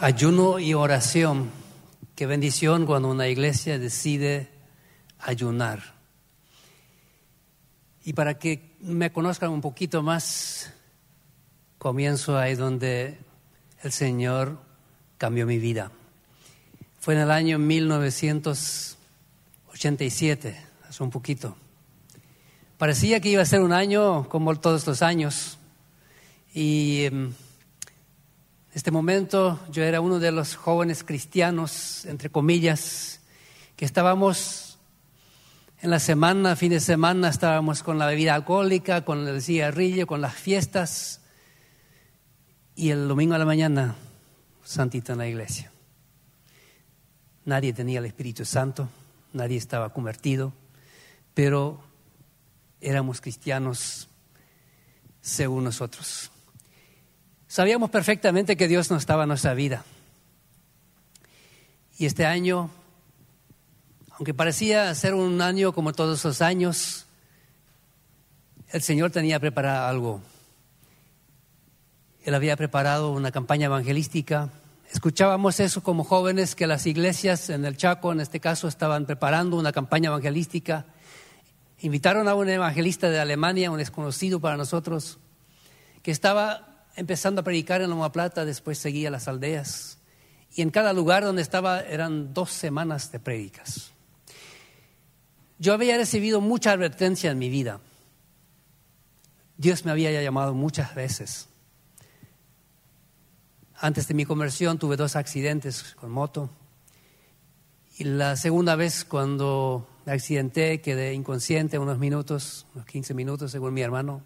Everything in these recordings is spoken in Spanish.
Ayuno y oración. Qué bendición cuando una iglesia decide ayunar. Y para que me conozcan un poquito más, comienzo ahí donde el Señor cambió mi vida. Fue en el año 1987, hace un poquito. Parecía que iba a ser un año como todos los años. Y em, este momento yo era uno de los jóvenes cristianos, entre comillas, que estábamos en la semana, fin de semana, estábamos con la bebida alcohólica, con el cigarrillo, con las fiestas. Y el domingo a la mañana, santito en la iglesia. Nadie tenía el Espíritu Santo, nadie estaba convertido, pero éramos cristianos según nosotros. Sabíamos perfectamente que Dios no estaba en nuestra vida. Y este año, aunque parecía ser un año como todos los años, el Señor tenía preparado algo. Él había preparado una campaña evangelística. Escuchábamos eso como jóvenes que las iglesias en el Chaco, en este caso, estaban preparando una campaña evangelística. Invitaron a un evangelista de Alemania, un desconocido para nosotros, que estaba empezando a predicar en Loma Plata, después seguía las aldeas. Y en cada lugar donde estaba eran dos semanas de prédicas. Yo había recibido mucha advertencia en mi vida. Dios me había llamado muchas veces. Antes de mi conversión tuve dos accidentes con moto. Y la segunda vez cuando me accidenté quedé inconsciente unos minutos, unos 15 minutos según mi hermano.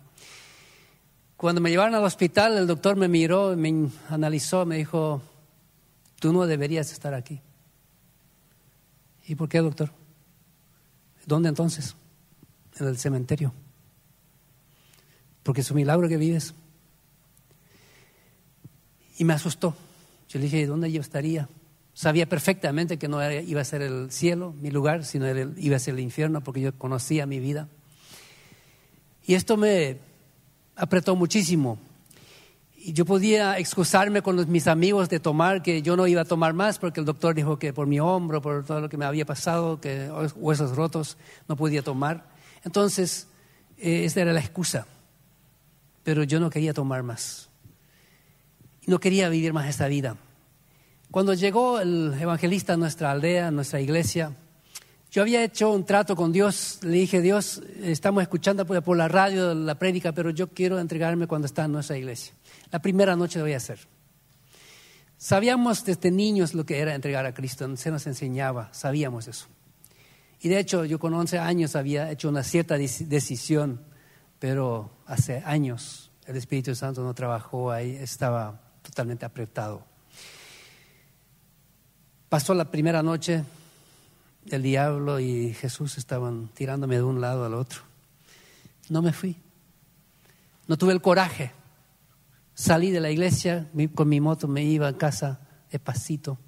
Cuando me llevaron al hospital, el doctor me miró, me analizó, me dijo, tú no deberías estar aquí. ¿Y por qué, doctor? ¿Dónde entonces? En el cementerio. Porque es un milagro que vives. Y me asustó. Yo le dije, ¿dónde yo estaría? Sabía perfectamente que no iba a ser el cielo, mi lugar, sino iba a ser el infierno, porque yo conocía mi vida. Y esto me, apretó muchísimo. Y yo podía excusarme con mis amigos de tomar, que yo no iba a tomar más porque el doctor dijo que por mi hombro, por todo lo que me había pasado, que huesos rotos, no podía tomar. Entonces, eh, esa era la excusa. Pero yo no quería tomar más. No quería vivir más esta vida. Cuando llegó el evangelista a nuestra aldea, a nuestra iglesia, yo había hecho un trato con Dios, le dije, Dios, estamos escuchando por la radio la prédica, pero yo quiero entregarme cuando está en nuestra iglesia. La primera noche lo voy a hacer. Sabíamos desde niños lo que era entregar a Cristo, se nos enseñaba, sabíamos eso. Y de hecho, yo con 11 años había hecho una cierta decisión, pero hace años el Espíritu Santo no trabajó ahí, estaba totalmente apretado. Pasó la primera noche, el diablo y Jesús estaban tirándome de un lado al otro. No me fui. No tuve el coraje. Salí de la iglesia con mi moto, me iba a casa despacito,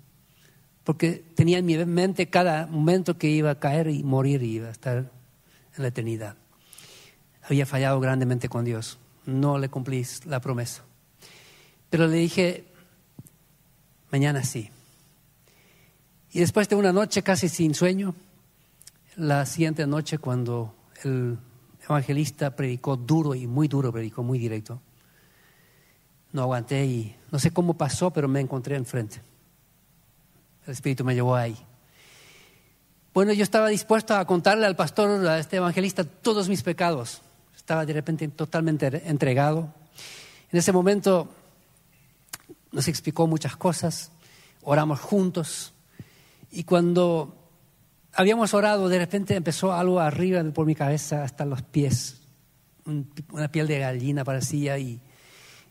porque tenía en mi mente cada momento que iba a caer y morir y iba a estar en la eternidad. Había fallado grandemente con Dios. No le cumplí la promesa. Pero le dije, mañana sí. Y después de una noche casi sin sueño, la siguiente noche cuando el evangelista predicó duro y muy duro, predicó muy directo, no aguanté y no sé cómo pasó, pero me encontré enfrente. El Espíritu me llevó ahí. Bueno, yo estaba dispuesto a contarle al pastor, a este evangelista, todos mis pecados. Estaba de repente totalmente entregado. En ese momento nos explicó muchas cosas, oramos juntos, y cuando habíamos orado, de repente empezó algo arriba por mi cabeza hasta los pies. Una piel de gallina parecía y,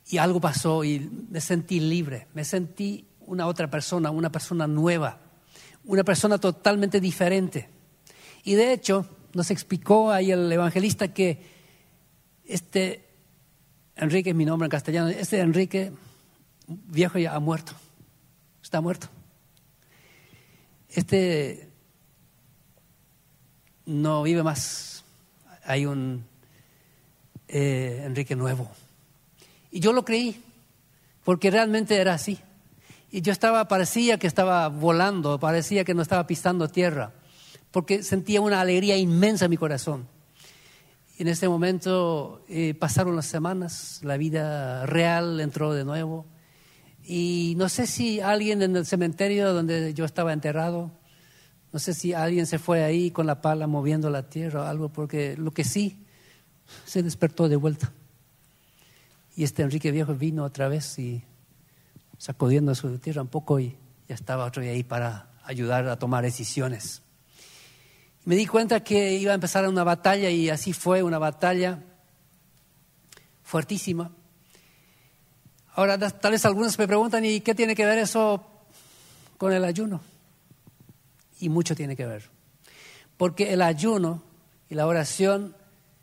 y algo pasó y me sentí libre. Me sentí una otra persona, una persona nueva, una persona totalmente diferente. Y de hecho, nos explicó ahí el evangelista que este Enrique es mi nombre en castellano, este Enrique viejo ya ha muerto, está muerto este no vive más. Hay un eh, Enrique nuevo. Y yo lo creí, porque realmente era así. Y yo estaba, parecía que estaba volando, parecía que no estaba pisando tierra, porque sentía una alegría inmensa en mi corazón. Y en ese momento eh, pasaron las semanas, la vida real entró de nuevo. Y no sé si alguien en el cementerio donde yo estaba enterrado, no sé si alguien se fue ahí con la pala moviendo la tierra o algo, porque lo que sí, se despertó de vuelta. Y este Enrique Viejo vino otra vez y sacudiendo su tierra un poco y ya estaba otro día ahí para ayudar a tomar decisiones. Me di cuenta que iba a empezar una batalla y así fue una batalla fuertísima. Ahora, tal vez algunos me preguntan, ¿y qué tiene que ver eso con el ayuno? Y mucho tiene que ver. Porque el ayuno y la oración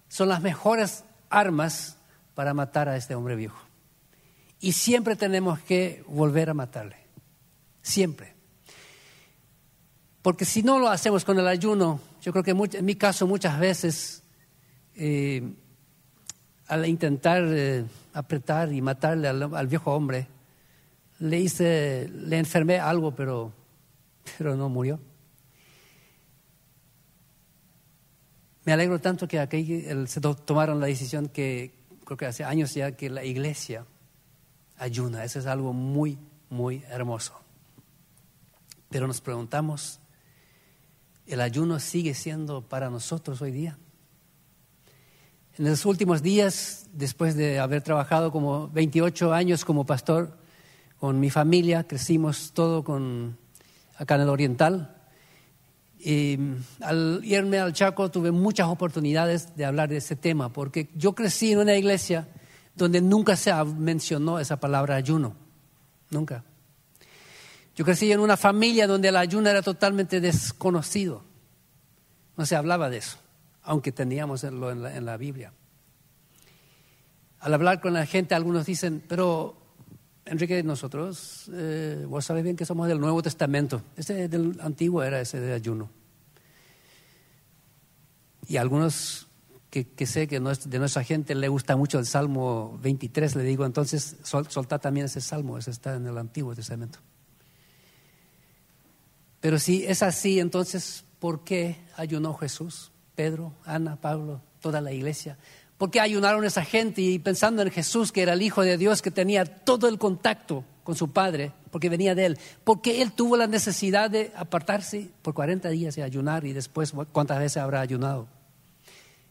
son las mejores armas para matar a este hombre viejo. Y siempre tenemos que volver a matarle. Siempre. Porque si no lo hacemos con el ayuno, yo creo que en mi caso muchas veces, eh, al intentar eh, apretar y matarle al, viejo hombre, le hice, le enfermé algo, pero, pero no murió. Me alegro tanto que aquí se tomaron la decisión que creo que hace años ya que la iglesia ayuna. Eso es algo muy, muy hermoso. Pero nos preguntamos, ¿el ayuno sigue siendo para nosotros hoy día? En los últimos días, después de haber trabajado como 28 años como pastor con mi familia, crecimos todo con, acá en el Oriental. Y al irme al Chaco tuve muchas oportunidades de hablar de ese tema, porque yo crecí en una iglesia donde nunca se mencionó esa palabra ayuno, nunca. Yo crecí en una familia donde el ayuno era totalmente desconocido, no se hablaba de eso, aunque teníamos en la, en la Biblia. Al hablar con la gente, algunos dicen, pero Enrique, nosotros, eh, vos sabés bien que somos del Nuevo Testamento, ese del Antiguo era ese de ayuno. Y algunos que, sé que de nuestra gente le gusta mucho el Salmo 23, le digo, entonces sol, también ese Salmo, ese está en el Antiguo Testamento. Pero si es así, entonces, ¿por qué ayunó Jesús, Pedro, Ana, Pablo, toda la iglesia? ¿Por qué ayunaron esa gente y pensando en Jesús, que era el Hijo de Dios, que tenía todo el contacto con su Padre, porque venía de Él? Porque Él tuvo la necesidad de apartarse por 40 días y ayunar y después, ¿cuántas veces habrá ayunado?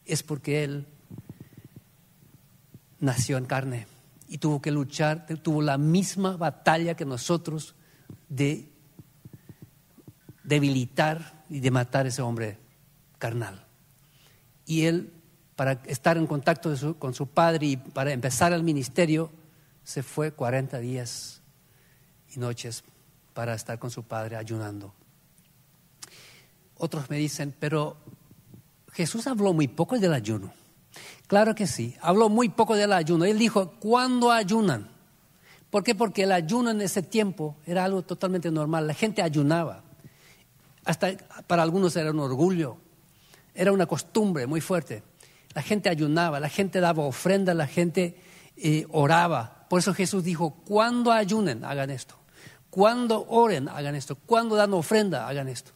es porque Él nació en carne y tuvo que luchar, tuvo la misma batalla que nosotros de debilitar y de matar a ese hombre carnal. Y Él, para estar en contacto con su Padre y para empezar el ministerio, se fue 40 días y noches para estar con su Padre ayunando. Otros me dicen, pero Jesús habló muy poco del ayuno. Claro que sí, habló muy poco del ayuno. Él dijo, ¿cuándo ayunan? ¿Por qué? Porque el ayuno en ese tiempo era algo totalmente normal. La gente ayunaba. Hasta para algunos era un orgullo. Era una costumbre muy fuerte. La gente ayunaba, la gente daba ofrenda, la gente eh, oraba. Por eso Jesús dijo, cuando ayunen, hagan esto. Cuando oren, hagan esto. Cuando dan ofrenda, hagan esto.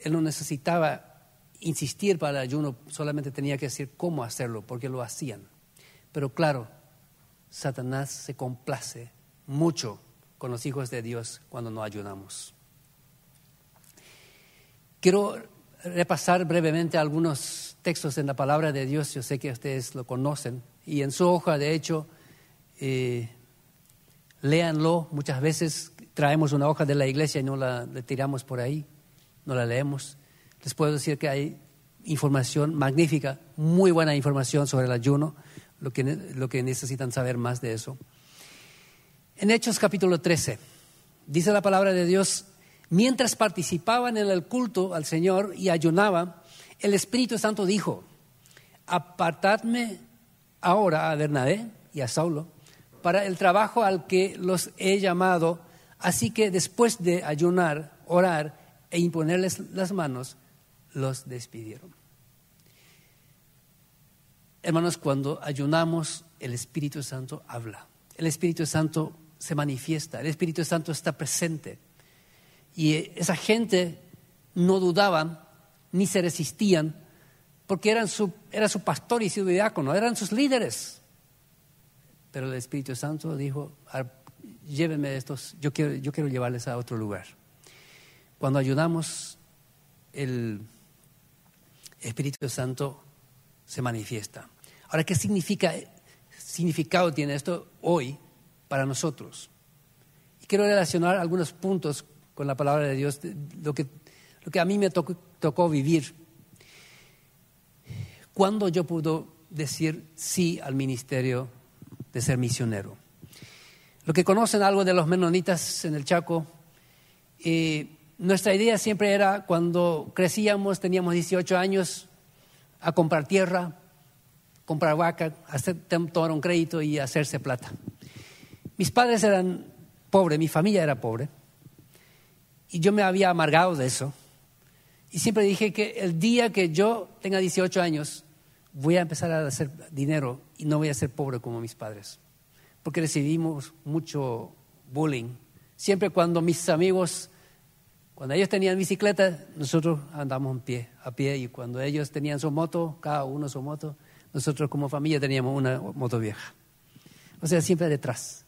Él no necesitaba insistir para el ayuno, solamente tenía que decir cómo hacerlo, porque lo hacían. Pero claro, Satanás se complace mucho con los hijos de Dios cuando no ayunamos. Quiero repasar brevemente algunos textos en la palabra de Dios, yo sé que ustedes lo conocen, y en su hoja, de hecho, eh, léanlo. Muchas veces traemos una hoja de la iglesia y no la, tiramos por ahí, no la leemos. Les puedo decir que hay información magnífica, muy buena información sobre el ayuno, lo que, lo que necesitan saber más de eso. En Hechos capítulo 13, dice la palabra de Dios, mientras participaban en el culto al Señor y ayunaban, el Espíritu Santo dijo, apartadme ahora a Bernabé y a Saulo para el trabajo al que los he llamado, así que después de ayunar, orar e imponerles las manos, los despidieron. Hermanos, cuando ayunamos, el Espíritu Santo habla. El Espíritu Santo se manifiesta, el Espíritu Santo está presente. Y esa gente no dudaban ni se resistían porque eran su, era su pastor y su diácono, eran sus líderes. Pero el Espíritu Santo dijo, llévenme estos, yo quiero, yo quiero llevarles a otro lugar. Cuando ayudamos, el Espíritu Santo se manifiesta. Ahora, ¿qué significa, significado tiene esto hoy para nosotros? Y quiero relacionar algunos puntos con la palabra de Dios, lo que, lo que a mí me tocó, vivir. ¿Cuándo yo puedo decir sí al ministerio de ser misionero? Lo que conocen algo de los menonitas en el Chaco, eh, nuestra idea siempre era cuando crecíamos, teníamos 18 años, a comprar tierra, comprar vaca, hacer, tomar un crédito y hacerse plata. Mis padres eran pobres, mi familia era pobre, y yo me había amargado de eso. Y siempre dije que el día que yo tenga 18 años, voy a empezar a hacer dinero y no voy a ser pobre como mis padres. Porque recibimos mucho bullying. Siempre cuando mis amigos, cuando ellos tenían bicicleta, nosotros andamos a pie, a pie. Y cuando ellos tenían su moto, cada uno su moto, nosotros como familia teníamos una moto vieja. O sea, siempre detrás.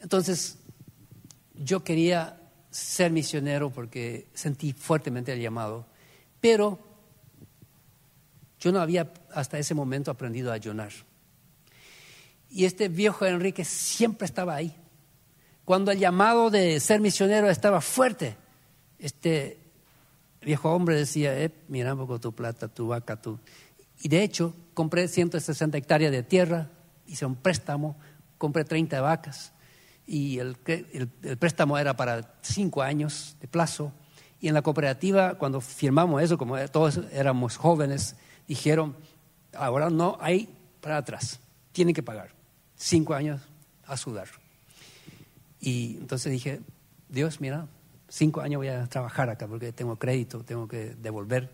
Entonces, yo quería ser misionero porque sentí fuertemente el llamado, pero yo no había hasta ese momento aprendido a ayunar. Y este viejo Enrique siempre estaba ahí. Cuando el llamado de ser misionero estaba fuerte, este viejo hombre decía, eh, mira un poco tu plata, tu vaca, tu... Y de hecho, compré 160 hectáreas de tierra, hice un préstamo, compré 30 vacas y el, préstamo era para cinco años de plazo. Y en la cooperativa, cuando firmamos eso, como todos éramos jóvenes, dijeron, ahora no hay para atrás, tienen que pagar. Cinco años a sudar. Y entonces dije, Dios, mira, cinco años voy a trabajar acá porque tengo crédito, tengo que devolver.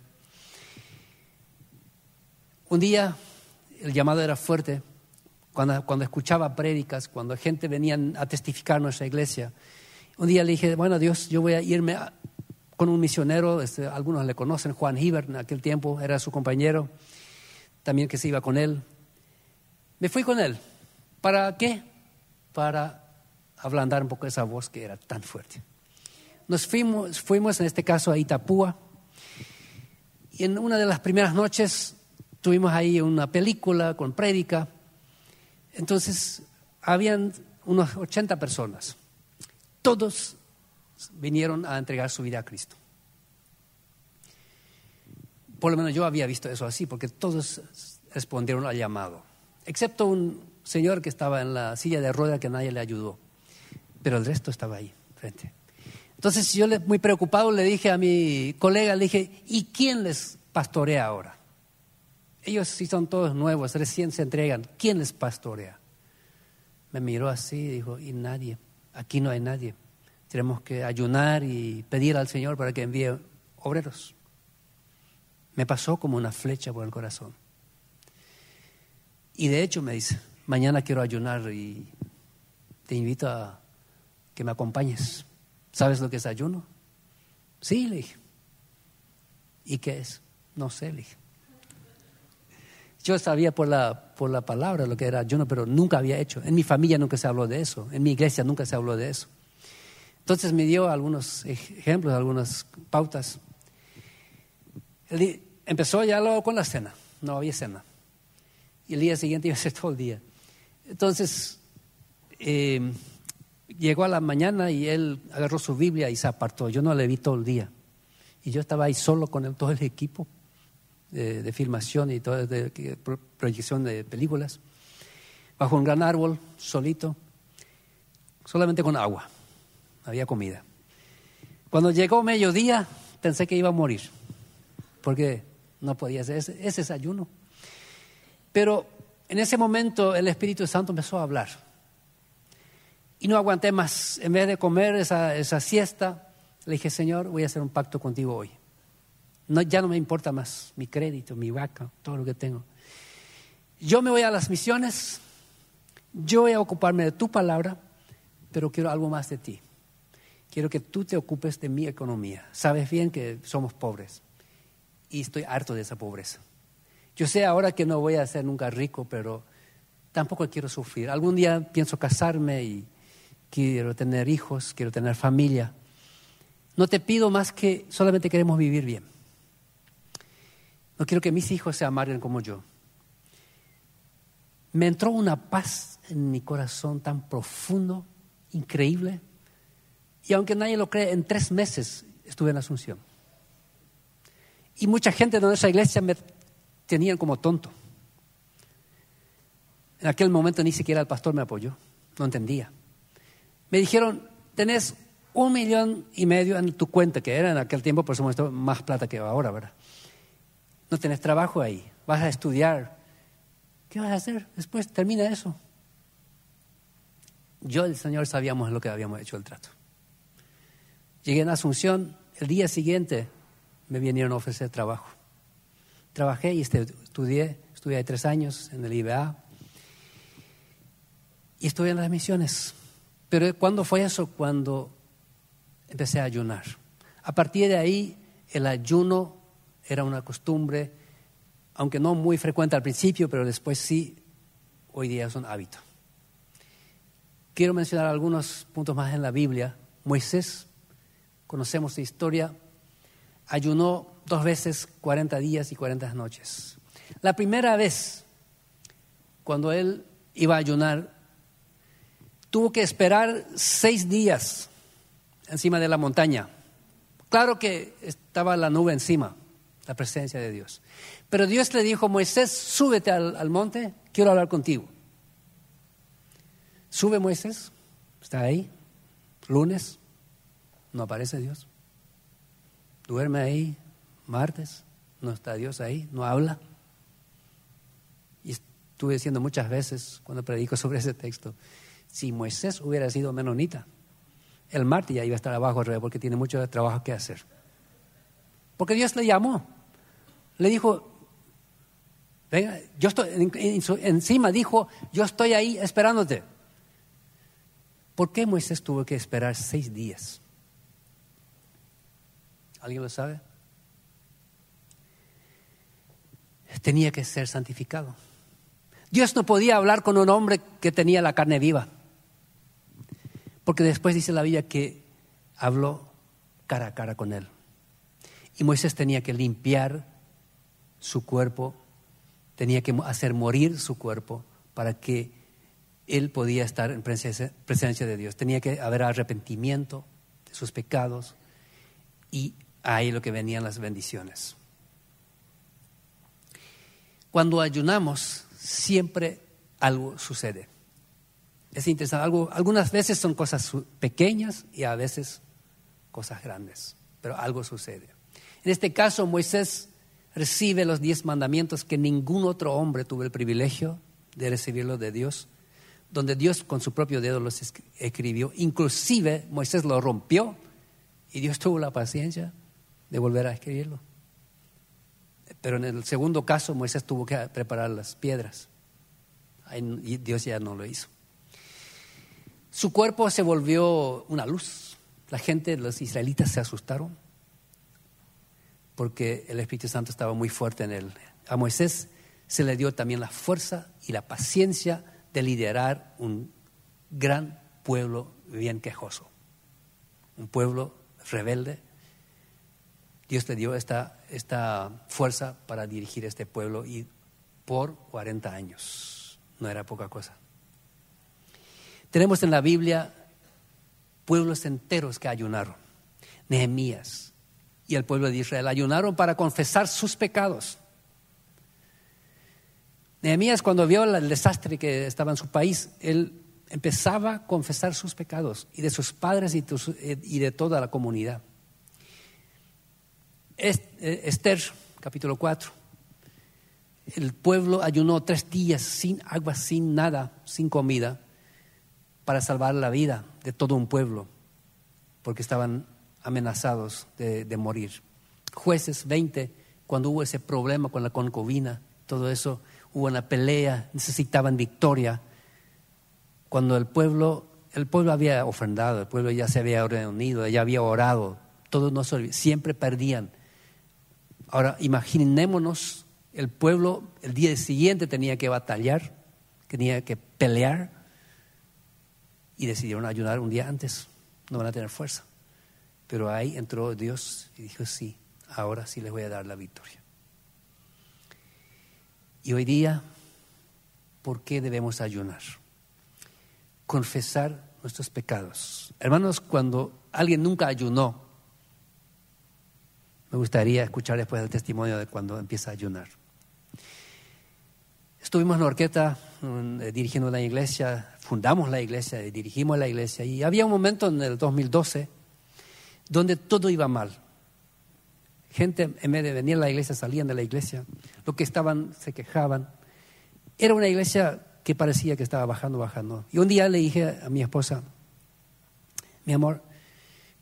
Un día el llamado era fuerte cuando, escuchaba prédicas, cuando gente venía a testificar a nuestra iglesia. Un día le dije, bueno, Dios, yo voy a irme con un misionero, este, algunos le conocen, Juan Hibbert, en aquel tiempo era su compañero, también que se iba con él. Me fui con él. ¿Para qué? Para ablandar un poco esa voz que era tan fuerte. Nos fuimos, fuimos en este caso a Itapúa y en una de las primeras noches tuvimos ahí una película con prédica entonces, habían unos 80 personas. Todos vinieron a entregar su vida a Cristo. Por lo menos yo había visto eso así, porque todos respondieron al llamado, excepto un señor que estaba en la silla de rueda que nadie le ayudó, pero el resto estaba ahí, frente. Entonces yo muy preocupado le dije a mi colega, le dije, ¿y quién les pastorea ahora? Ellos sí son todos nuevos, recién se entregan. ¿Quién les pastorea? Me miró así y dijo, y nadie, aquí no hay nadie. Tenemos que ayunar y pedir al Señor para que envíe obreros. Me pasó como una flecha por el corazón. Y de hecho me dice, mañana quiero ayunar y te invito a que me acompañes. ¿Sabes lo que es ayuno? Sí, le dije. ¿Y qué es? No sé, le dije. Yo sabía por la, por la palabra lo que era ayuno, pero nunca había hecho. En mi familia nunca se habló de eso, en mi iglesia nunca se habló de eso. Entonces me dio algunos ejemplos, algunas pautas. empezó ya luego con la cena, no había cena. Y el día siguiente iba a ser todo el día. Entonces, em, llegó a la mañana y él agarró su Biblia y se apartó. Yo no le vi todo el día. Y yo estaba ahí solo con todo el equipo de, filmación y toda de, proyección de películas, bajo un gran árbol, solito, solamente con agua, había comida. Cuando llegó mediodía, pensé que iba a morir, porque no podía hacer ese, ese desayuno. Pero en ese momento el Espíritu Santo empezó a hablar. Y no aguanté más. En vez de comer esa, esa siesta, le dije, Señor, voy a hacer un pacto contigo hoy ya no me importa más mi crédito, mi vaca, todo lo que tengo. Yo me voy a las misiones, yo voy a ocuparme de tu palabra, pero quiero algo más de ti. Quiero que tú te ocupes de mi economía. Sabes bien que somos pobres y estoy harto de esa pobreza. Yo sé ahora que no voy a ser nunca rico, pero tampoco quiero sufrir. Algún día pienso casarme y quiero tener hijos, quiero tener familia. No te pido más que solamente queremos vivir bien. No quiero que mis hijos se amarguen como yo. Me entró una paz en mi corazón tan profundo, increíble. Y aunque nadie lo cree, en tres meses estuve en Asunción. Y mucha gente de nuestra iglesia me tenían como tonto. En aquel momento ni siquiera el pastor me apoyó, no entendía. Me dijeron, tenés un millón y medio en tu cuenta, que era en aquel tiempo, por supuesto, más plata que ahora, ¿verdad? No tenés trabajo ahí, vas a estudiar. ¿Qué vas a hacer? Después termina eso. Yo y el Señor sabíamos lo que habíamos hecho el trato. Llegué en Asunción, el día siguiente me vinieron a ofrecer trabajo. Trabajé y estudié, estudié tres años en el IBA y estuve en las misiones. Pero ¿cuándo fue eso? Cuando empecé a ayunar. A partir de ahí, el ayuno era una costumbre, aunque no muy frecuente al principio, pero después sí, hoy día es un hábito. Quiero mencionar algunos puntos más en la Biblia. Moisés, conocemos su historia, ayunó dos veces 40 días y 40 noches. La primera vez, cuando él iba a ayunar, tuvo que esperar seis días encima de la montaña. Claro que estaba la nube encima, la presencia de Dios. Pero Dios le dijo, Moisés, súbete al, monte, quiero hablar contigo. Sube Moisés, está ahí, lunes, no aparece Dios. Duerme ahí, martes, no está Dios ahí, no habla. Y estuve diciendo muchas veces cuando predico sobre ese texto, si Moisés hubiera sido menonita, el martes ya iba a estar abajo porque tiene mucho trabajo que hacer. Porque Dios le llamó. Le dijo, venga, yo estoy, encima dijo, yo estoy ahí esperándote. ¿Por qué Moisés tuvo que esperar seis días? ¿Alguien lo sabe? Tenía que ser santificado. Dios no podía hablar con un hombre que tenía la carne viva. Porque después dice la Biblia que habló cara a cara con él. Y Moisés tenía que limpiar su cuerpo, tenía que hacer morir su cuerpo para que él podía estar en presencia, de Dios. Tenía que haber arrepentimiento de sus pecados y ahí lo que venían las bendiciones. Cuando ayunamos, siempre algo sucede. Es interesante. Algunas veces son cosas pequeñas y a veces cosas grandes, pero algo sucede. En este caso, Moisés recibe los diez mandamientos que ningún otro hombre tuvo el privilegio de recibirlo de Dios, donde Dios con su propio dedo los escribió. Inclusive Moisés lo rompió y Dios tuvo la paciencia de volver a escribirlo. Pero en el segundo caso, Moisés tuvo que preparar las piedras. Y Dios ya no lo hizo. Su cuerpo se volvió una luz. La gente, los israelitas se asustaron porque el Espíritu Santo estaba muy fuerte en él. A Moisés se le dio también la fuerza y la paciencia de liderar un gran pueblo bien quejoso, un pueblo rebelde. Dios le dio esta, esta fuerza para dirigir este pueblo y por 40 años. No era poca cosa. Tenemos en la Biblia pueblos enteros que ayunaron. Nehemías y el pueblo de Israel ayunaron para confesar sus pecados. Nehemías cuando vio el desastre que estaba en su país, él empezaba a confesar sus pecados y de sus padres y de toda la comunidad. Eh, Esther, capítulo 4. El pueblo ayunó tres días sin agua, sin nada, sin comida para salvar la vida de todo un pueblo, porque estaban amenazados de, morir. Jueces 20, cuando hubo ese problema con la concubina, todo eso, hubo una pelea, necesitaban victoria. Cuando el pueblo el pueblo había ofrendado, el pueblo ya se había reunido, ya había orado, todos no siempre perdían. Ahora, imaginémonos, el pueblo el día siguiente tenía que batallar, tenía que pelear y decidieron ayudar un día antes. No van a tener fuerza. Pero ahí entró Dios y dijo, sí, ahora sí les voy a dar la victoria. Y hoy día, ¿por qué debemos ayunar? Confesar nuestros pecados. Hermanos, cuando alguien nunca ayunó, me gustaría escuchar después el testimonio de cuando empieza a ayunar. Estuvimos en la orquesta eh, dirigiendo la iglesia, fundamos la iglesia, dirigimos la iglesia y había un momento en el 2012 donde todo iba mal. Gente en vez de venir a la iglesia salían de la iglesia, los que estaban se quejaban. Era una iglesia que parecía que estaba bajando, bajando. Y un día le dije a mi esposa, mi amor,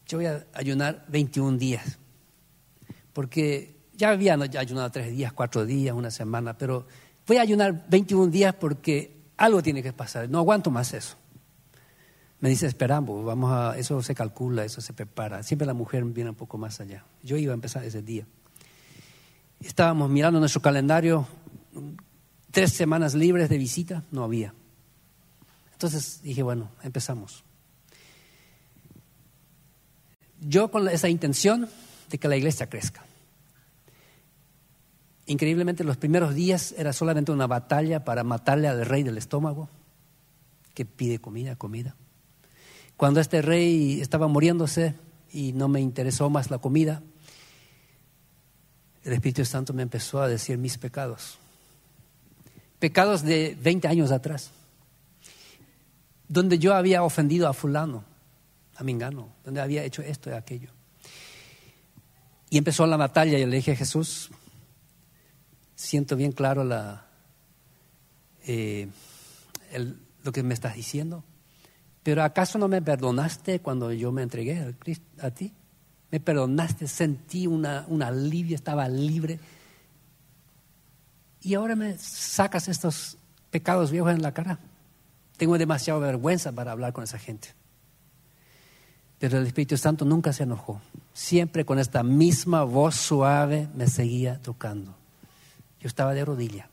yo voy a ayunar 21 días porque ya había ayunado tres días, cuatro días, una semana, pero voy a ayunar 21 días porque algo tiene que pasar, no aguanto más eso. Me dice, esperamos, vamos a, eso se calcula, eso se prepara. Siempre la mujer viene un poco más allá. Yo iba a empezar ese día. Estábamos mirando nuestro calendario, tres semanas libres de visita, no había. Entonces dije, bueno, empezamos. Yo con esa intención de que la iglesia crezca. Increíblemente los primeros días era solamente una batalla para matarle al rey del estómago, que pide comida, comida. Cuando este rey estaba muriéndose y no me interesó más la comida, el Espíritu Santo me empezó a decir mis pecados. Pecados de 20 años atrás, donde yo había ofendido a fulano, a Mingano, donde había hecho esto y aquello. Y empezó la batalla y le dije, Jesús, siento bien claro la, eh, lo que me estás diciendo. Pero ¿acaso no me perdonaste cuando yo me entregué a, ti? Me perdonaste, sentí una, un alivio, estaba libre. Y ahora me sacas estos pecados viejos en la cara. Tengo demasiada vergüenza para hablar con esa gente. Pero el Espíritu Santo nunca se enojó. Siempre con esta misma voz suave me seguía tocando. Yo estaba de rodilla.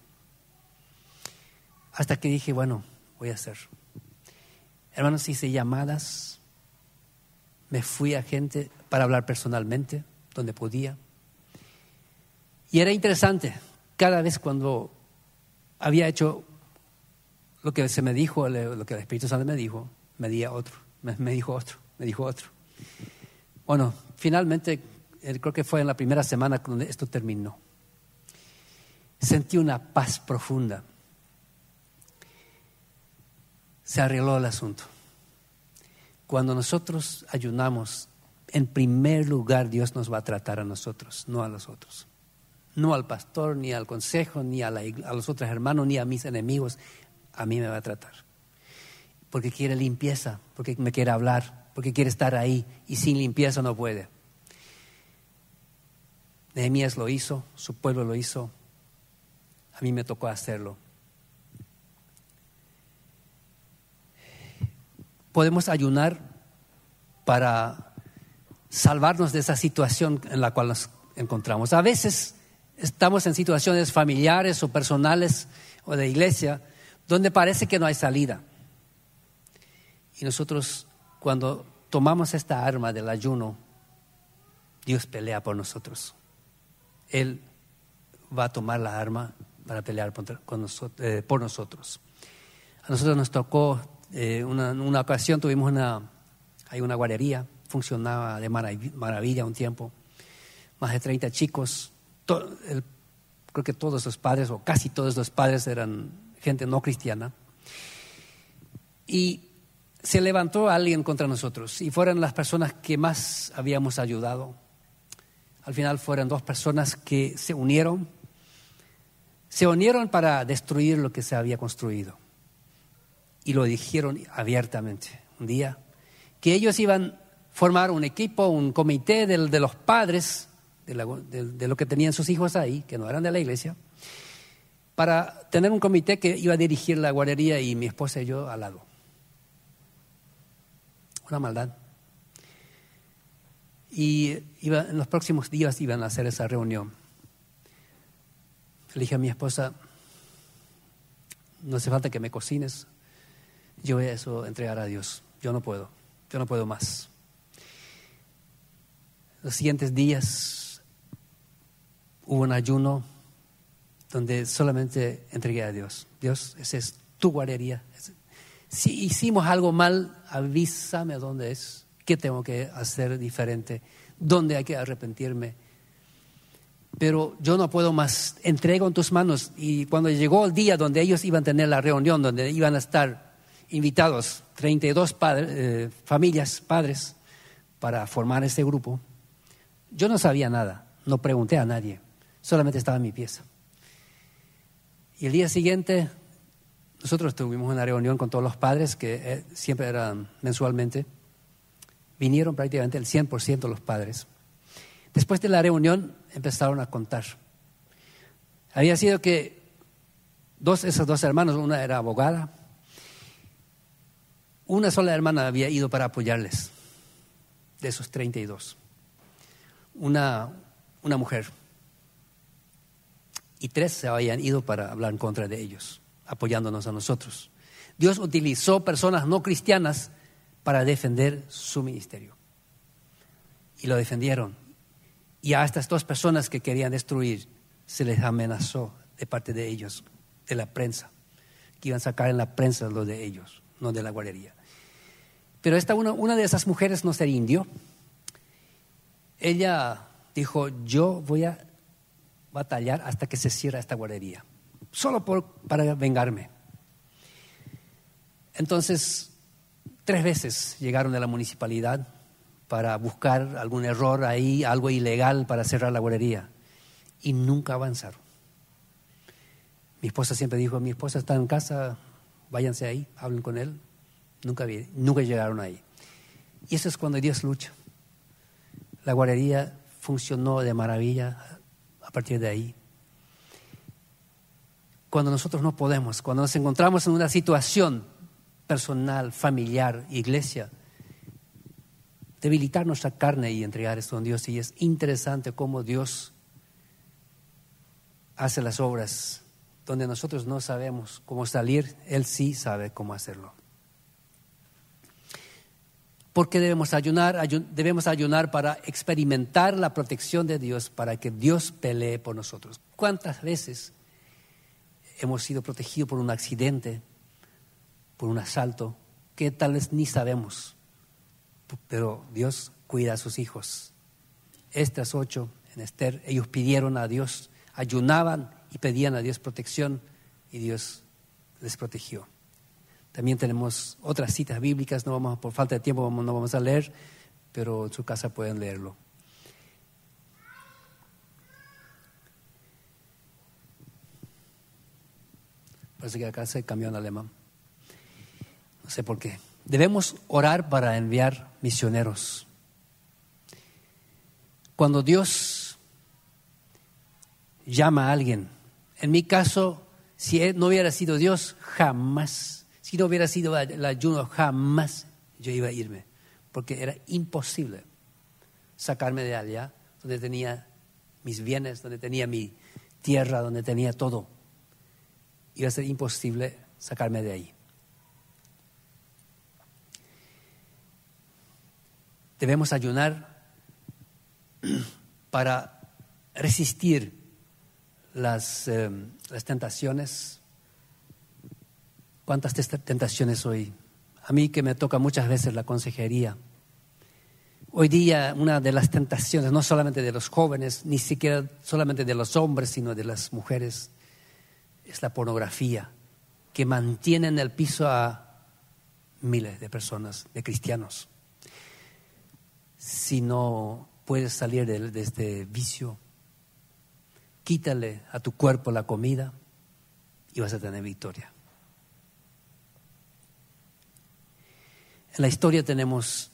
Hasta que dije, bueno, voy a hacer. Hermanos, hice llamadas, me fui a gente para hablar personalmente, donde podía. Y era interesante, cada vez cuando había hecho lo que se me dijo, lo que el Espíritu Santo me dijo, me di otro, me, me dijo otro, me dijo otro. Bueno, finalmente, creo que fue en la primera semana cuando esto terminó sentí una paz profunda. Se arregló el asunto. Cuando nosotros ayunamos, en primer lugar Dios nos va a tratar a nosotros, no a los otros. No al pastor, ni al consejo, ni a, los otros hermanos, ni a mis enemigos. A mí me va a tratar. Porque quiere limpieza, porque me quiere hablar, porque quiere estar ahí. Y sin limpieza no puede. Nehemías lo hizo, su pueblo lo hizo, a mí me tocó hacerlo. Podemos ayunar para salvarnos de esa situación en la cual nos encontramos. A veces estamos en situaciones familiares o personales o de iglesia donde parece que no hay salida. Y nosotros cuando tomamos esta arma del ayuno, Dios pelea por nosotros. Él va a tomar la arma para pelear eh, por nosotros. A nosotros nos tocó, eh, una, ocasión tuvimos una, hay una guardería, funcionaba de maravilla un tiempo, más de 30 chicos, creo que todos los padres, o casi todos los padres eran gente no cristiana, y se levantó alguien contra nosotros, y fueron las personas que más habíamos ayudado. Al final fueron dos personas que se unieron se unieron para destruir lo que se había construido. Y lo dijeron abiertamente un día, que ellos iban a formar un equipo, un comité de, los padres, de, lo que tenían sus hijos ahí, que no eran de la iglesia, para tener un comité que iba a dirigir la guardería y mi esposa y yo al lado. una maldad. Y en los próximos días iban a hacer esa reunión. Le dije a mi esposa, no hace falta que me cocines, yo voy a eso entregar a Dios, yo no puedo, yo no puedo más. Los siguientes días hubo un ayuno donde solamente entregué a Dios. Dios, esa es tu guardería. Si hicimos algo mal, avísame dónde es, qué tengo que hacer diferente, dónde hay que arrepentirme. Pero yo no puedo más, entrego en tus manos. Y cuando llegó el día donde ellos iban a tener la reunión, donde iban a estar invitados 32 padres, eh, familias, padres, para formar ese grupo, yo no sabía nada, no pregunté a nadie, solamente estaba en mi pieza. Y el día siguiente, nosotros tuvimos una reunión con todos los padres, que eh, siempre eran mensualmente. Vinieron prácticamente el 100% de los padres. Después de la reunión empezaron a contar. Había sido que dos, esos dos hermanos, una era abogada, una sola hermana había ido para apoyarles, de esos 32. Una, una mujer y tres se habían ido para hablar en contra de ellos, apoyándonos a nosotros. Dios utilizó personas no cristianas para defender su ministerio. Y lo defendieron. Y a estas dos personas que querían destruir se les amenazó de parte de ellos, de la prensa, que iban a sacar en la prensa lo de ellos, no de la guardería. Pero esta una, una de esas mujeres no se indio. Ella dijo, yo voy a batallar hasta que se cierre esta guardería, solo por, para vengarme. Entonces, tres veces llegaron a la municipalidad para buscar algún error ahí, algo ilegal para cerrar la guardería, y nunca avanzaron. Mi esposa siempre dijo, mi esposa está en casa, váyanse ahí, hablen con él. Nunca, nunca llegaron ahí. Y eso es cuando Dios lucha. La guardería funcionó de maravilla partir de ahí. Cuando nosotros no podemos, cuando nos encontramos en una situación personal, familiar, iglesia, debilitar nuestra carne y entregar esto a Dios. Y es interesante cómo Dios hace las obras donde nosotros no sabemos cómo salir, Él sí sabe cómo hacerlo. ¿Por qué debemos ayunar? debemos ayunar para experimentar la protección de Dios, para que Dios pelee por nosotros. ¿Cuántas veces hemos sido protegidos por un accidente, por un asalto, que tal vez ni sabemos? Pero Dios cuida a sus hijos. Estas ocho en Esther, ellos pidieron a Dios, ayunaban y pedían a Dios protección y Dios les protegió. También tenemos otras citas bíblicas, no vamos, por falta de tiempo no vamos a leer, pero en su casa pueden leerlo. Parece que acá se cambió en alemán. No sé por qué. Debemos orar para enviar misioneros. Cuando Dios llama a alguien, en mi caso, si no hubiera sido Dios, jamás si no hubiera sido el ayuno, jamás yo iba a irme, porque era imposible sacarme de allá, donde tenía mis bienes, donde tenía mi tierra, donde tenía todo. Iba a ser imposible sacarme de ahí. Debemos ayunar para resistir las, eh, las tentaciones ¿Cuántas tentaciones hoy? A mí que me toca muchas veces la consejería. Hoy día una de las tentaciones, no solamente de los jóvenes, ni siquiera solamente de los hombres, sino de las mujeres, es la pornografía, que mantiene en el piso a miles de personas, de cristianos. Si no puedes salir de este vicio, quítale a tu cuerpo la comida y vas a tener victoria. En la historia tenemos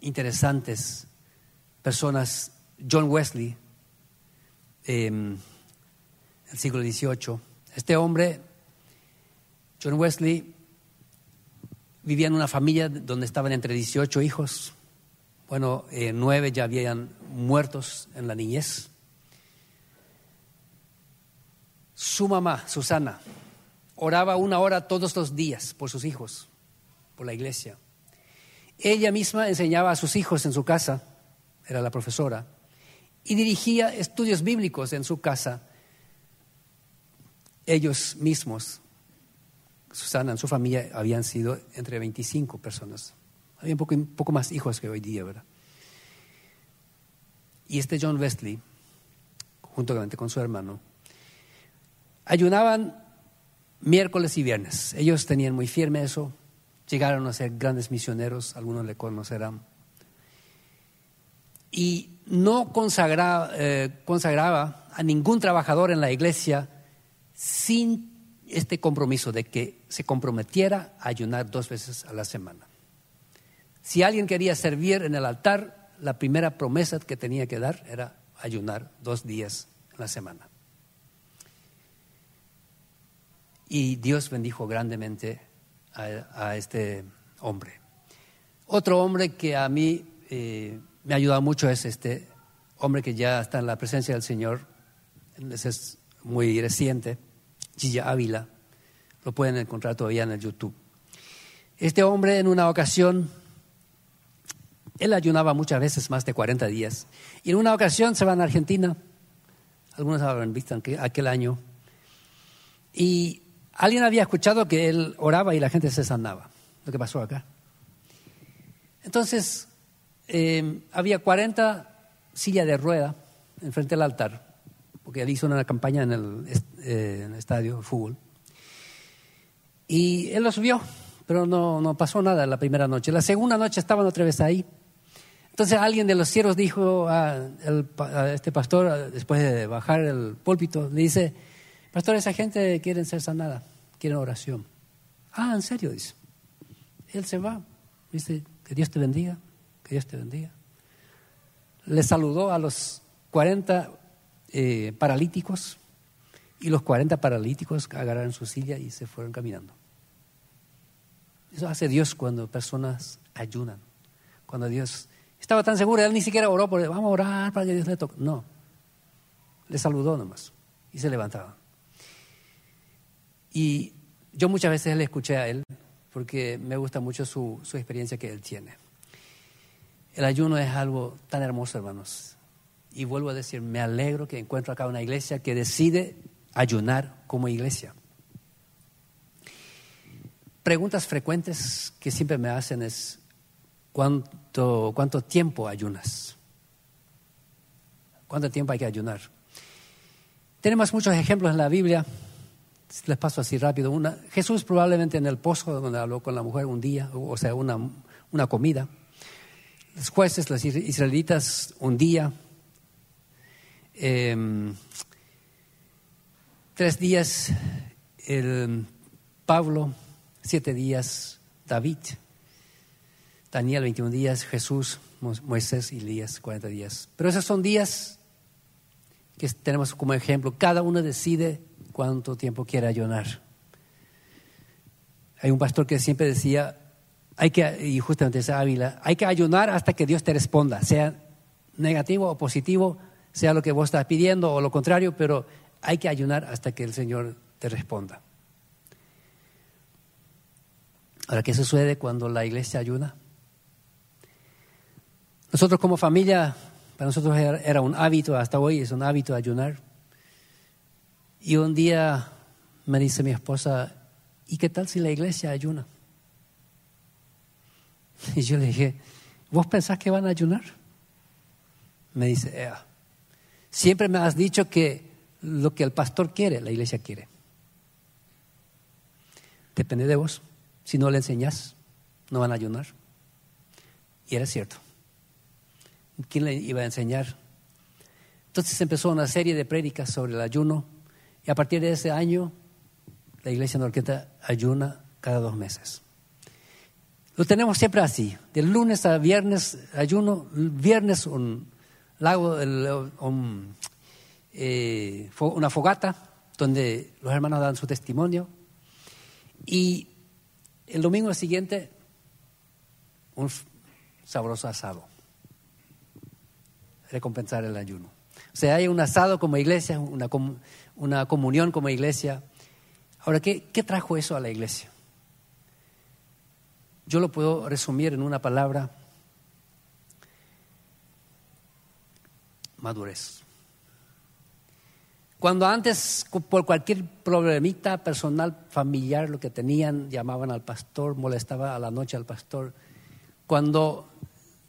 interesantes personas. John Wesley, en el siglo XVIII. Este hombre, John Wesley, vivía en una familia donde estaban entre 18 hijos. Bueno, eh, nueve ya habían muertos en la niñez. Su mamá, Susana, oraba una hora todos los días por sus hijos, por la iglesia. Ella misma enseñaba a sus hijos en su casa, era la profesora, y dirigía estudios bíblicos en su casa. Ellos mismos, Susana, en su familia, habían sido entre 25 personas. Había un poco, más hijos que hoy día, ¿verdad? Y este John Wesley, juntamente con su hermano, ayunaban miércoles y viernes. Ellos tenían muy firme eso, llegaron a ser grandes misioneros, algunos le conocerán. Y no eh, consagraba a ningún trabajador en la iglesia sin este compromiso de que se comprometiera a ayunar dos veces a la semana. Si alguien quería servir en el altar, la primera promesa que tenía que dar era ayunar dos días a la semana. Y Dios bendijo grandemente a, este hombre. Otro hombre que a mí eh, me ha ayudado mucho es este hombre que ya está en la presencia del Señor, es muy reciente, Gilla Ávila, lo pueden encontrar todavía en el YouTube. Este hombre en una ocasión, él ayunaba muchas veces más de 40 días, y en una ocasión se va a Argentina, algunos habrán visto aquel año, y Alguien había escuchado que él oraba y la gente se sanaba, lo que pasó acá. Entonces, eh, había 40 sillas de rueda enfrente del altar, porque él hizo una campaña en el, eh, estadio de fútbol. Y él lo subió, pero no, no pasó nada la primera noche. La segunda noche estaban otra vez ahí. Entonces alguien de los cielos dijo a, este pastor, después de bajar el púlpito, le dice, pastor, esa gente quiere ser sanada quieren oración. Ah, en serio, dice. Él se va, dice, que Dios te bendiga, que Dios te bendiga. Le saludó a los 40 eh, paralíticos y los 40 paralíticos agarraron su silla y se fueron caminando. Eso hace Dios cuando personas ayunan. Cuando Dios estaba tan seguro, él ni siquiera oró por vamos a orar para que Dios le toque. No, le saludó nomás y se levantaban. Y yo muchas veces le escuché a él porque me gusta mucho su, su experiencia que él tiene. El ayuno es algo tan hermoso, hermanos. Y vuelvo a decir, me alegro que encuentro acá una iglesia que decide ayunar como iglesia. Preguntas frecuentes que siempre me hacen es, ¿cuánto, cuánto tiempo ayunas? ¿Cuánto tiempo hay que ayunar? Tenemos muchos ejemplos en la Biblia les paso así rápido. Una, Jesús probablemente en el pozo donde habló con la mujer un día, o sea, una, una comida. Los jueces, los israelitas, un día. Em, tres días el Pablo, siete días David, Daniel 21 días, Jesús, Moisés y Elías 40 días. Pero esos son días que tenemos como ejemplo. Cada uno decide cuánto tiempo quiere ayunar. Hay un pastor que siempre decía, hay que, y justamente esa Ávila, hay que ayunar hasta que Dios te responda, sea negativo o positivo, sea lo que vos estás pidiendo o lo contrario, pero hay que ayunar hasta que el Señor te responda. Ahora, ¿qué sucede cuando la iglesia ayuna? Nosotros como familia, para nosotros era un hábito, hasta hoy es un hábito ayunar. Y un día me dice mi esposa, ¿y qué tal si la iglesia ayuna? Y yo le dije, ¿vos pensás que van a ayunar? Me dice, siempre me has dicho que lo que el pastor quiere, la iglesia quiere. Depende de vos. Si no le enseñás, no van a ayunar. Y era cierto. ¿Quién le iba a enseñar? Entonces empezó una serie de prédicas sobre el ayuno y a partir de ese año, la iglesia norqueta ayuna cada dos meses. Lo tenemos siempre así, de lunes a viernes ayuno, viernes un lago, eh, una fogata donde los hermanos dan su testimonio y el domingo siguiente, un sabroso asado. Recompensar el ayuno. O sea, hay un asado como iglesia, una, una comunión como iglesia. Ahora, ¿qué, ¿qué trajo eso a la iglesia? Yo lo puedo resumir en una palabra, madurez. Cuando antes, por cualquier problemita personal, familiar, lo que tenían, llamaban al pastor, molestaba a la noche al pastor. Cuando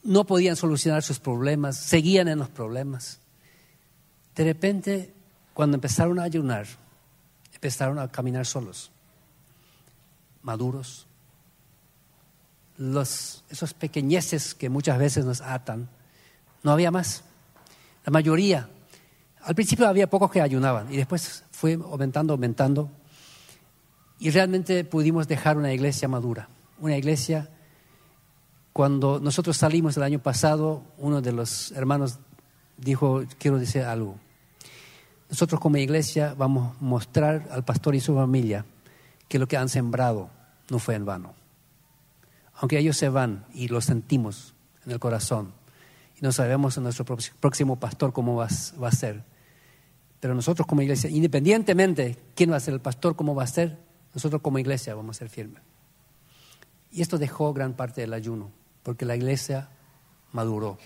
no podían solucionar sus problemas, seguían en los problemas. De repente, cuando empezaron a ayunar, empezaron a caminar solos, maduros. Los, esos pequeñeces que muchas veces nos atan, no había más. La mayoría al principio había pocos que ayunaban y después fue aumentando, aumentando. Y realmente pudimos dejar una iglesia madura. Una iglesia, cuando nosotros salimos el año pasado, uno de los hermanos dijo, quiero decir algo. Nosotros como iglesia vamos a mostrar al pastor y su familia que lo que han sembrado no fue en vano. Aunque ellos se van y lo sentimos en el corazón y no sabemos en nuestro próximo pastor cómo va, a ser, pero nosotros como iglesia, independientemente quién va a ser el pastor, cómo va a ser, nosotros como iglesia vamos a ser firmes. Y esto dejó gran parte del ayuno, porque la iglesia maduró.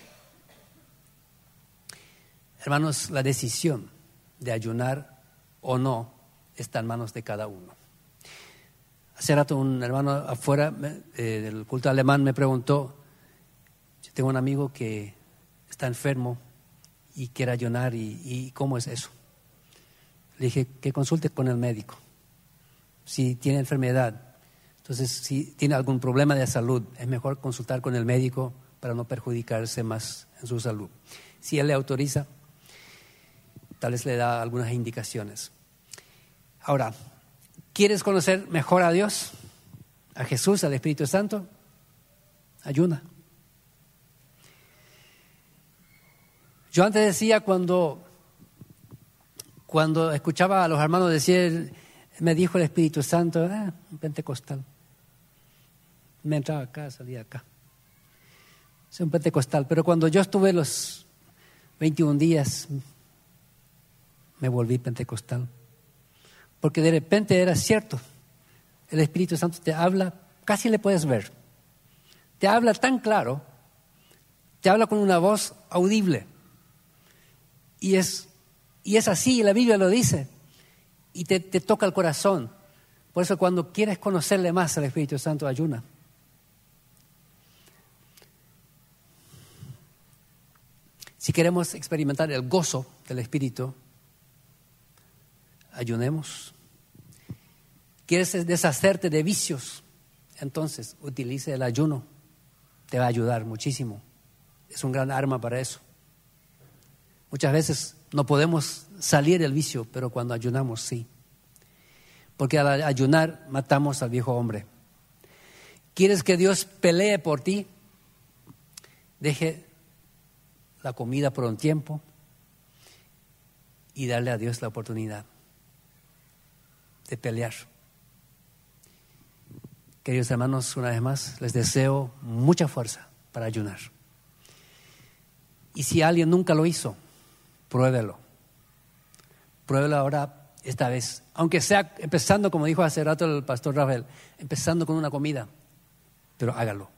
Hermanos, la decisión de ayunar o no está en manos de cada uno. Hace rato un hermano afuera eh, del culto alemán me preguntó, yo tengo un amigo que está enfermo y quiere ayunar y cómo es eso. Le dije que consulte con el médico. Si tiene enfermedad, entonces si tiene algún problema de salud, es mejor consultar con el médico para no perjudicarse más en su salud. Si él le autoriza, tal vez le da algunas indicaciones. Ahora, ¿quieres conocer mejor a Dios? ¿A Jesús, al Espíritu Santo? Ayuna. Yo antes decía cuando cuando escuchaba a los hermanos decir, me dijo el Espíritu Santo, ah, un pentecostal. Me entraba acá, salía acá. Soy un pentecostal. Pero cuando yo estuve los 21 días, me volví pentecostal. Porque de repente era cierto. El Espíritu Santo te habla, casi le puedes ver. Te habla tan claro, te habla con una voz audible. Y es y es así, la Biblia lo dice. Y te, toca el corazón. Por eso cuando quieres conocerle más al Espíritu Santo, ayuna. Si queremos experimentar el gozo del Espíritu, ayunemos. ¿Quieres deshacerte de vicios? Entonces, utilice el ayuno. Te va a ayudar muchísimo. Es un gran arma para eso. Muchas veces no podemos salir del vicio, pero cuando ayunamos sí. Porque al ayunar matamos al viejo hombre. ¿Quieres que Dios pelee por ti? Deje la comida por un tiempo y darle a Dios la oportunidad de pelear. Queridos hermanos, una vez más, les deseo mucha fuerza para ayunar. Y si alguien nunca lo hizo, pruébelo. Pruébelo ahora esta vez. Aunque sea empezando, como dijo hace rato el pastor Rafael, empezando con una comida, pero hágalo.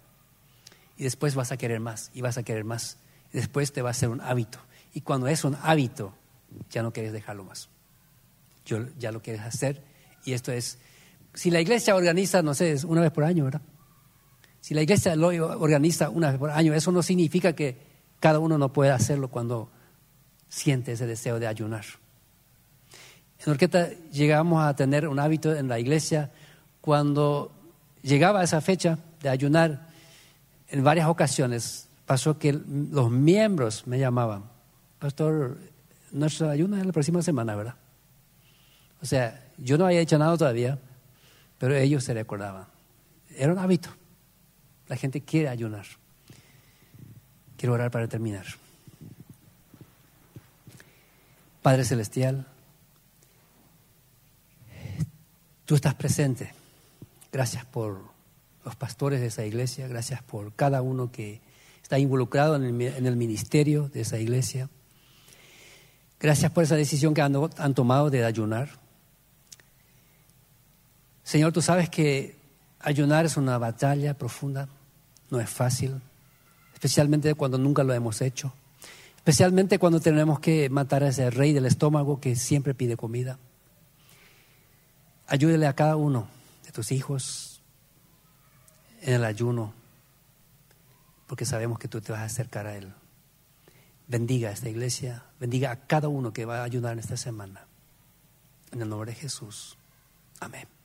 Y después vas a querer más, y vas a querer más. Y después te va a ser un hábito. Y cuando es un hábito, ya no quieres dejarlo más. Yo, ya lo quieres hacer. Y esto es, si la iglesia organiza, no sé, una vez por año, ¿verdad? Si la iglesia lo organiza una vez por año, eso no significa que cada uno no pueda hacerlo cuando siente ese deseo de ayunar. En Orqueta llegamos a tener un hábito en la iglesia cuando llegaba esa fecha de ayunar, en varias ocasiones pasó que los miembros me llamaban, Pastor, nuestra ayuno es la próxima semana, ¿verdad? O sea, yo no había hecho nada todavía, pero ellos se recordaban. Era un hábito. La gente quiere ayunar. Quiero orar para terminar. Padre Celestial, tú estás presente. Gracias por los pastores de esa iglesia, gracias por cada uno que está involucrado en el, ministerio de esa iglesia. Gracias por esa decisión que han tomado de ayunar. Señor, tú sabes que ayunar es una batalla profunda, no es fácil, especialmente cuando nunca lo hemos hecho, especialmente cuando tenemos que matar a ese rey del estómago que siempre pide comida. Ayúdele a cada uno de tus hijos en el ayuno, porque sabemos que tú te vas a acercar a Él. Bendiga a esta iglesia, bendiga a cada uno que va a ayudar en esta semana. En el nombre de Jesús. Amén.